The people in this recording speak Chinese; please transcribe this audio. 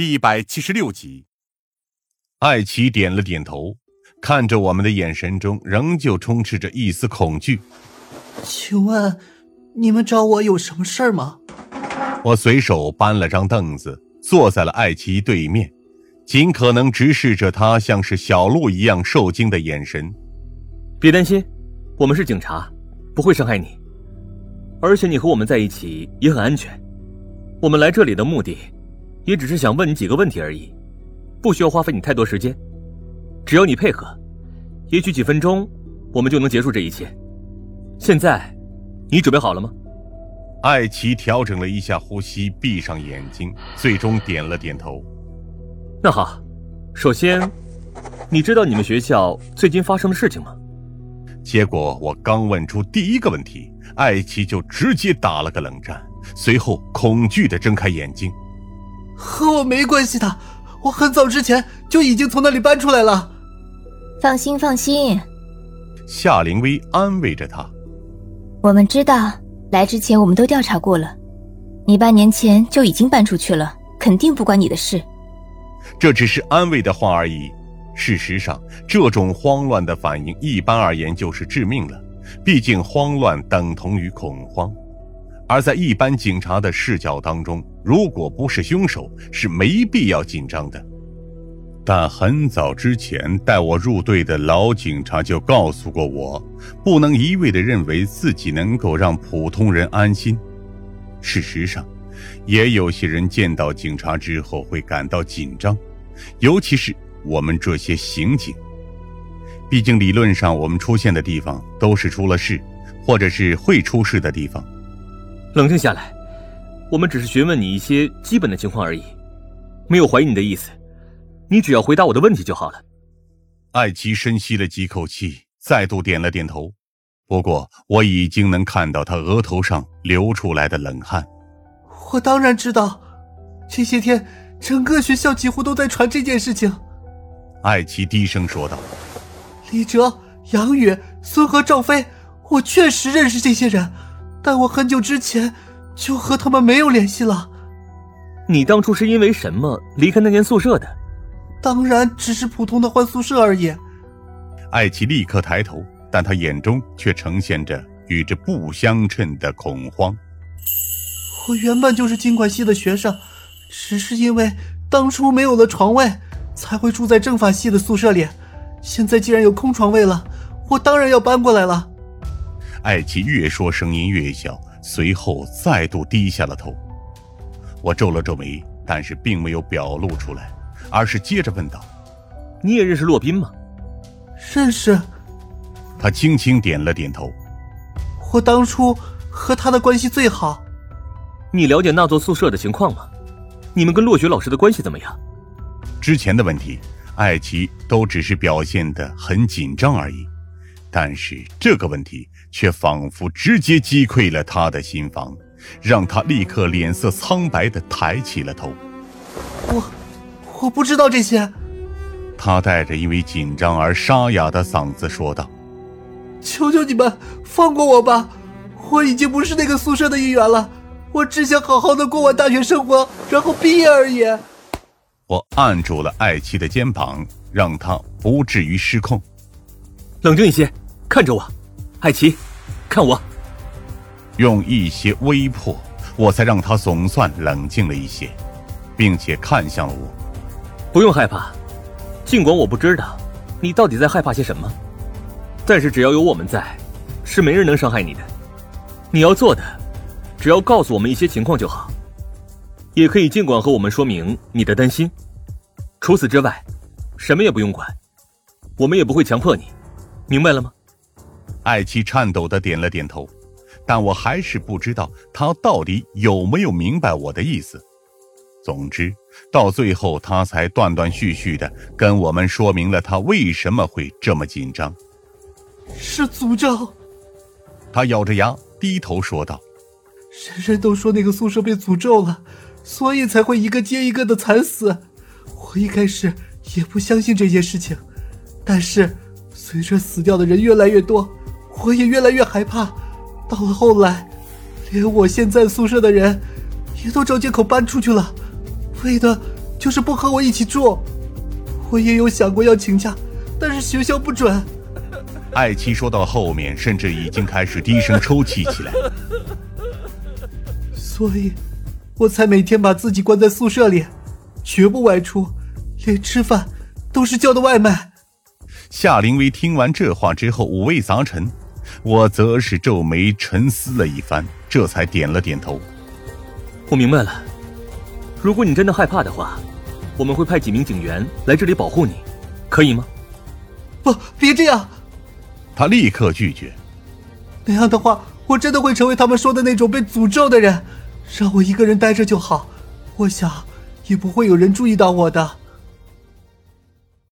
第一百七十六集。艾奇点了点头，看着我们的眼神中仍旧充斥着一丝恐惧。请问，你们找我有什么事儿吗？我随手搬了张凳子，坐在了艾奇对面，尽可能直视着他像是小鹿一样受惊的眼神。别担心，我们是警察，不会伤害你。而且你和我们在一起也很安全。我们来这里的目的，也只是想问你几个问题而已，不需要花费你太多时间。只要你配合，也许几分钟，我们就能结束这一切。现在，你准备好了吗？艾奇调整了一下呼吸，闭上眼睛，最终点了点头。那好，首先，你知道你们学校最近发生的事情吗？结果我刚问出第一个问题，艾奇就直接打了个冷战，随后恐惧的睁开眼睛。和我没关系的，我很早之前就已经从那里搬出来了。放心，放心。夏灵薇安慰着他。我们知道，来之前我们都调查过了，你半年前就已经搬出去了，肯定不关你的事。这只是安慰的话而已。事实上，这种慌乱的反应一般而言就是致命了。毕竟，慌乱等同于恐慌，而在一般警察的视角当中，如果不是凶手，是没必要紧张的。但很早之前带我入队的老警察就告诉过我，不能一味的认为自己能够让普通人安心。事实上，也有些人见到警察之后会感到紧张，尤其是我们这些刑警。毕竟理论上，我们出现的地方都是出了事，或者是会出事的地方。冷静下来，我们只是询问你一些基本的情况而已，没有怀疑你的意思。你只要回答我的问题就好了。艾奇深吸了几口气，再度点了点头。不过我已经能看到他额头上流出来的冷汗。我当然知道，这些天整个学校几乎都在传这件事情。艾奇低声说道：“李哲、杨宇、孙和赵飞，我确实认识这些人，但我很久之前就和他们没有联系了。你当初是因为什么离开那间宿舍的？”当然，只是普通的换宿舍而已。艾奇立刻抬头，但他眼中却呈现着与之不相称的恐慌。我原本就是经管系的学生，只是因为当初没有了床位，才会住在政法系的宿舍里。现在既然有空床位了，我当然要搬过来了。艾奇越说声音越小，随后再度低下了头。我皱了皱眉，但是并没有表露出来。而是接着问道：“你也认识洛宾吗？”“认识。”他轻轻点了点头。“我当初和他的关系最好。”“你了解那座宿舍的情况吗？你们跟洛雪老师的关系怎么样？”之前的问题，艾奇都只是表现得很紧张而已，但是这个问题却仿佛直接击溃了他的心房，让他立刻脸色苍白的抬起了头。我。我不知道这些，他带着因为紧张而沙哑的嗓子说道：“求求你们放过我吧，我已经不是那个宿舍的一员了，我只想好好的过完大学生活，然后毕业而已。”我按住了艾奇的肩膀，让他不至于失控。冷静一些，看着我，艾奇，看我。用一些微迫，我才让他总算冷静了一些，并且看向了我。不用害怕，尽管我不知道你到底在害怕些什么，但是只要有我们在，是没人能伤害你的。你要做的，只要告诉我们一些情况就好，也可以尽管和我们说明你的担心。除此之外，什么也不用管，我们也不会强迫你，明白了吗？艾奇颤抖的点了点头，但我还是不知道他到底有没有明白我的意思。总之，到最后，他才断断续续的跟我们说明了他为什么会这么紧张。是诅咒。他咬着牙低头说道：“人人都说那个宿舍被诅咒了，所以才会一个接一个的惨死。我一开始也不相信这件事情，但是随着死掉的人越来越多，我也越来越害怕。到了后来，连我现在宿舍的人也都找借口搬出去了。”为的就是不和我一起住。我也有想过要请假，但是学校不准。艾七说到后面，甚至已经开始低声抽泣起来。所以，我才每天把自己关在宿舍里，绝不外出，连吃饭都是叫的外卖。夏灵薇听完这话之后，五味杂陈。我则是皱眉沉思了一番，这才点了点头。我明白了，如果你真的害怕的话，我们会派几名警员来这里保护你，可以吗？不，别这样！他立刻拒绝。那样的话，我真的会成为他们说的那种被诅咒的人。让我一个人待着就好，我想也不会有人注意到我的。